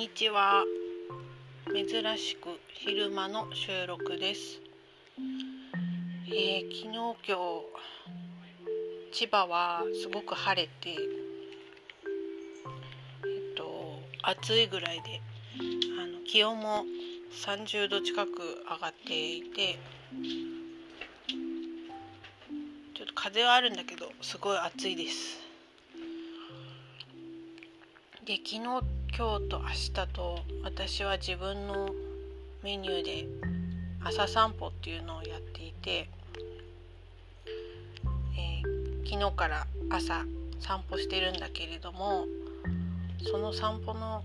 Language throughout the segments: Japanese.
にちは。珍しく昼間の収録です、えー昨日今日千葉はすごく晴れてえっと暑いぐらいであの気温も30度近く上がっていてちょっと風はあるんだけどすごい暑いです。で昨日今日と明日と私は自分のメニューで朝散歩っていうのをやっていて、えー昨日から朝散歩してるんだけれどもその散歩の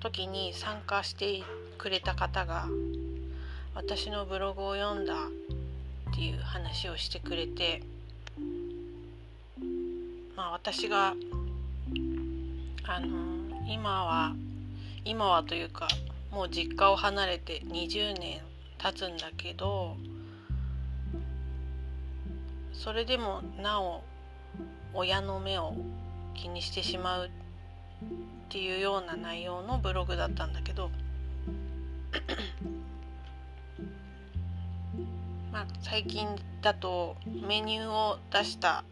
時に参加してくれた方が私のブログを読んだっていう話をしてくれてまあ私があの今は今はというかもう実家を離れて20年経つんだけどそれでもなお親の目を気にしてしまうっていうような内容のブログだったんだけど まあ最近だとメニューを出した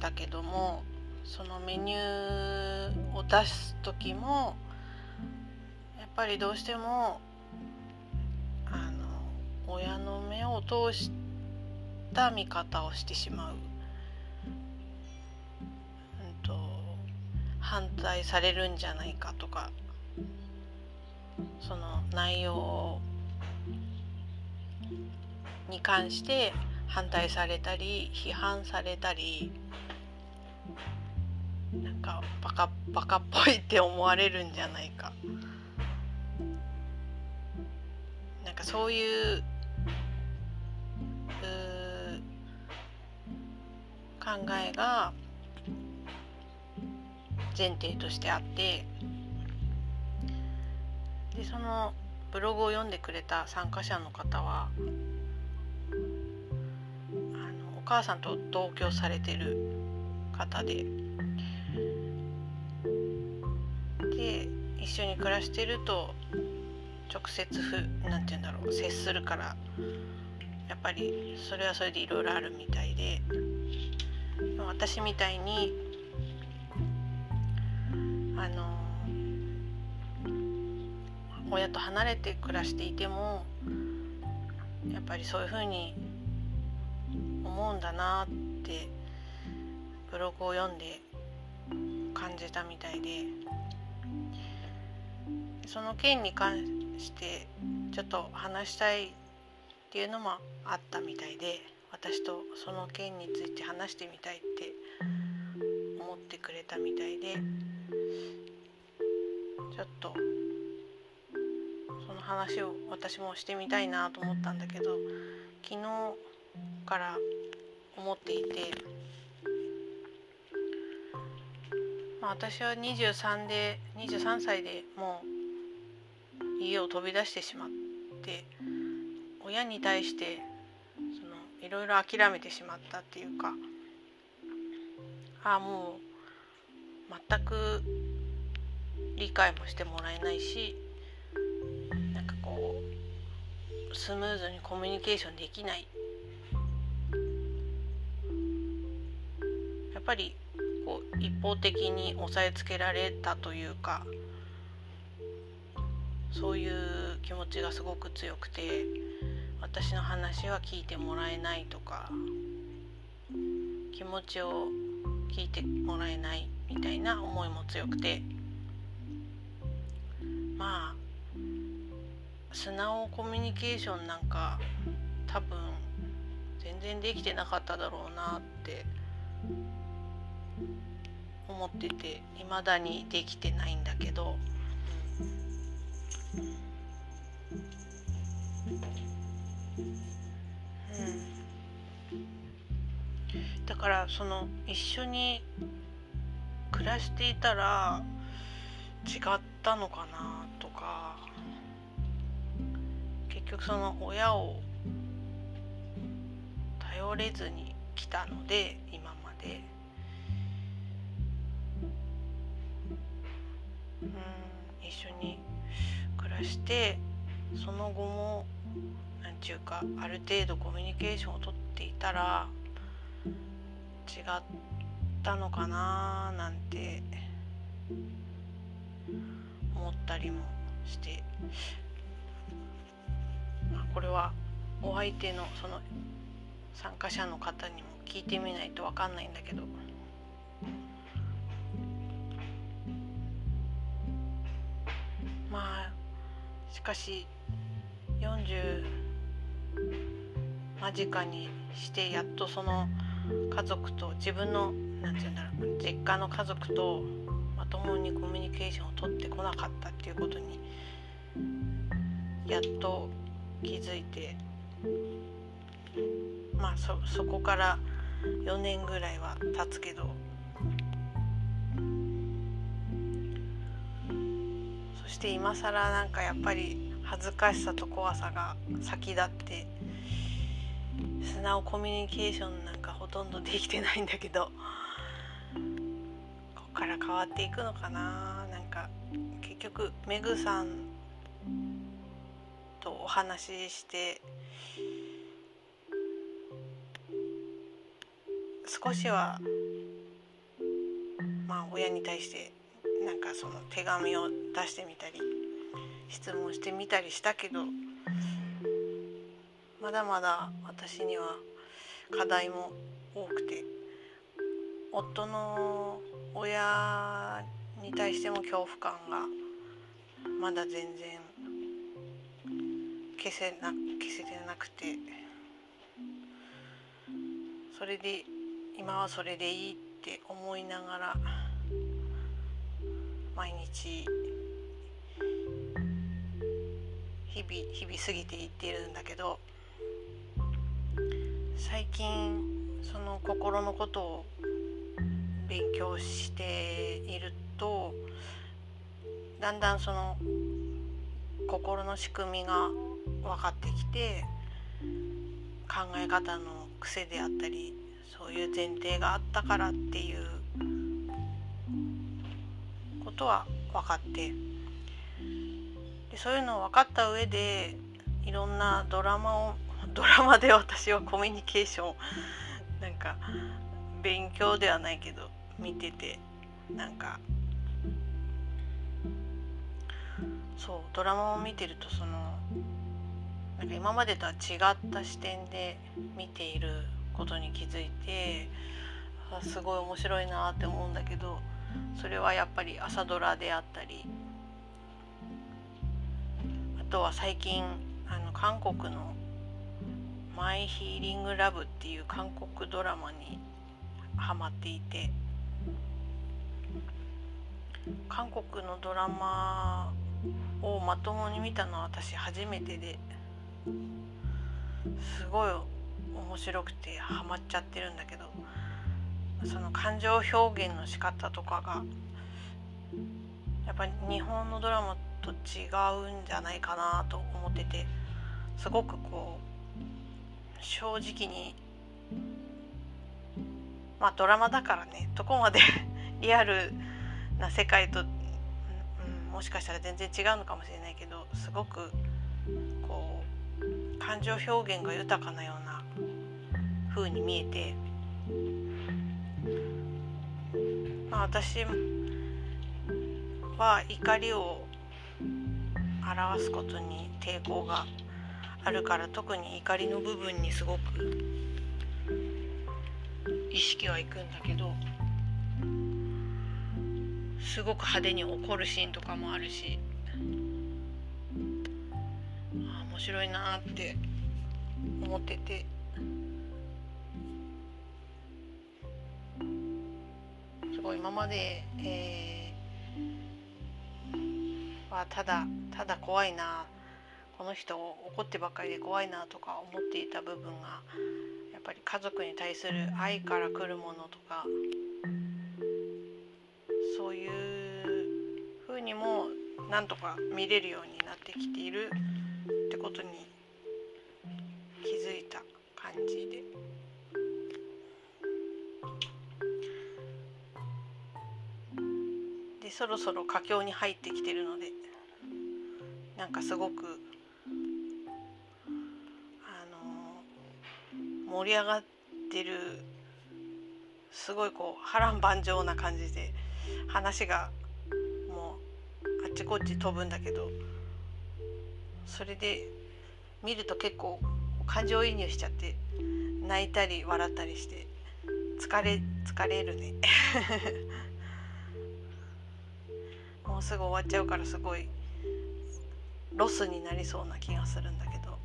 だけどもそのメニューを出す時もやっぱりどうしてもあの親の目を通した見方をしてしまう、うん、と反対されるんじゃないかとか。その内容に関して反対されたり批判されたりなんかバカバカっぽいって思われるんじゃないか。なんかそういうう考えが前提としてあってでそのブログを読んでくれた参加者の方はあのお母さんと同居されてる方で一緒に暮らしてると直接ふなんて言うんだろう接するからやっぱりそれはそれでいろいろあるみたいで私みたいにあの親と離れて暮らしていてもやっぱりそういうふうに思うんだなってブログを読んで感じたみたいで。その件に関してちょっと話したいっていうのもあったみたいで私とその件について話してみたいって思ってくれたみたいでちょっとその話を私もしてみたいなと思ったんだけど昨日から思っていて、まあ、私は23で23歳でもう家を飛び出してしまって親に対してそのいろいろ諦めてしまったっていうかああもう全く理解もしてもらえないしなんかこうスムーズにコミュニケーションできない。やっぱりこう一方的に押さえつけられたというかそういう気持ちがすごく強くて私の話は聞いてもらえないとか気持ちを聞いてもらえないみたいな思いも強くてまあ素直コミュニケーションなんか多分全然できてなかっただろうなって思ってて未だにできてないんだけどうん。だからその一緒に暮らしていたら違ったのかなとか。結局その親を頼れずに来たので今まで。うん一緒にらしてその後も何ちゅうかある程度コミュニケーションをとっていたら違ったのかななんて思ったりもして。あこれはお相手のその参加者の方にも聞いてみないと分かんないんだけど。まあしかし40間近にしてやっとその家族と自分の何て言うんだろう実家の家族とまともにコミュニケーションを取ってこなかったっていうことにやっと気づいてまあそそこから4年ぐらいは経つけどして今更なんかやっぱり恥ずかしさと怖さが先立って素直コミュニケーションなんかほとんどできてないんだけどここから変わっていくのかな。なんか結局メグさんとお話しして少しはまあ親に対してなんかその手紙を出してみたり質問してみたりしたけどまだまだ私には課題も多くて夫の親に対しても恐怖感がまだ全然消せな消せてなくてそれで今はそれでいいって思いながら毎日日々日々過ぎていっているんだけど最近その心のことを勉強しているとだんだんその心の仕組みが分かってきて考え方の癖であったりそういう前提があったからっていうことは分かってでそういうのを分かった上でいろんなドラマを ドラマで私はコミュニケーションなんか勉強ではないけど見ててなんかそうドラマを見てるとそのなんか今までとは違った視点で見ていることに気づいてすごい面白いなって思うんだけどそれはやっぱり朝ドラであったりとは最近あの韓国の「マイ・ヒーリング・ラブ」っていう韓国ドラマにハマっていて韓国のドラマをまともに見たのは私初めてですごい面白くてハマっちゃってるんだけどその感情表現の仕方とかがやっぱり日本のドラマと違うんじゃないかなと思っててすごくこう正直にまあドラマだからねどこまで リアルな世界と、うん、もしかしたら全然違うのかもしれないけどすごくこう感情表現が豊かなような風に見えて、まあ、私は怒りを表すことに抵抗があるから特に怒りの部分にすごく意識はいくんだけどすごく派手に怒るシーンとかもあるしあ面白いなって思ってて。すごい今まで、えー、はただただ怖いなこの人怒ってばっかりで怖いなとか思っていた部分がやっぱり家族に対する愛から来るものとかそういうふうにもなんとか見れるようになってきているってことに気づいた感じで。そろそろ佳境に入ってきてるのでなんかすごくあの盛り上がってるすごいこう波乱万丈な感じで話がもうあっちこっち飛ぶんだけどそれで見ると結構感情移入しちゃって泣いたり笑ったりして疲れ疲れるね。もうすぐ終わっちゃうからすごいロスになりそうな気がするんだけど。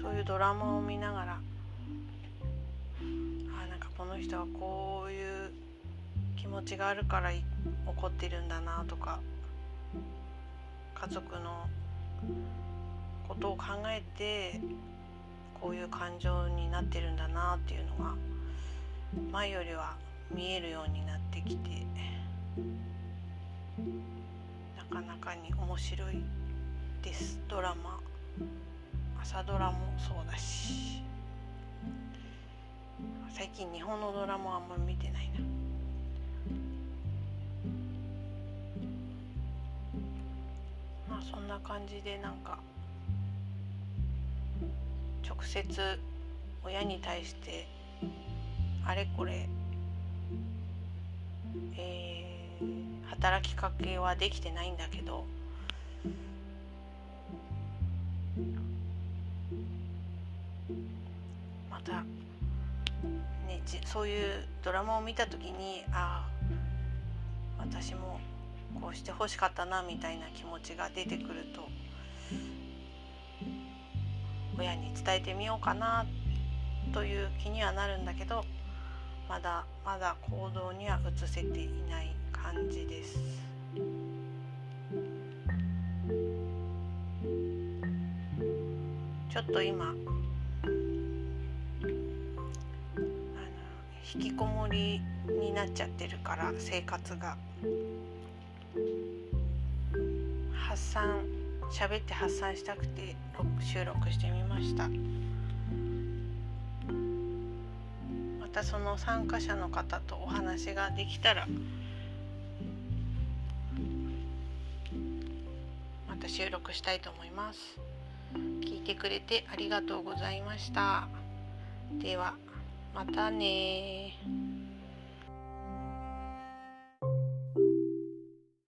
そういうドラマを見ながらあなんかこの人はこういう気持ちがあるから怒ってるんだなとか家族のことを考えてこういう感情になってるんだなっていうのが前よりは見えるようになってきてなかなかに面白いです。ドラマ朝ドラもそうだし最近日本のドラマあんま見てないな。まあそんな感じでなんか直接親に対してあれこれ、えー、働きかけはできてないんだけど。また、ね、じそういうドラマを見た時にああ私もこうしてほしかったなみたいな気持ちが出てくると親に伝えてみようかなという気にはなるんだけどまだまだ行動には移せていない感じです。ちょっと今あの引きこもりになっちゃってるから生活が発散喋って発散したくて収録してみましたたその参加者の方とお話ができたらまた収録したいと思います。聞いてくれてありがとうございました。ではまたね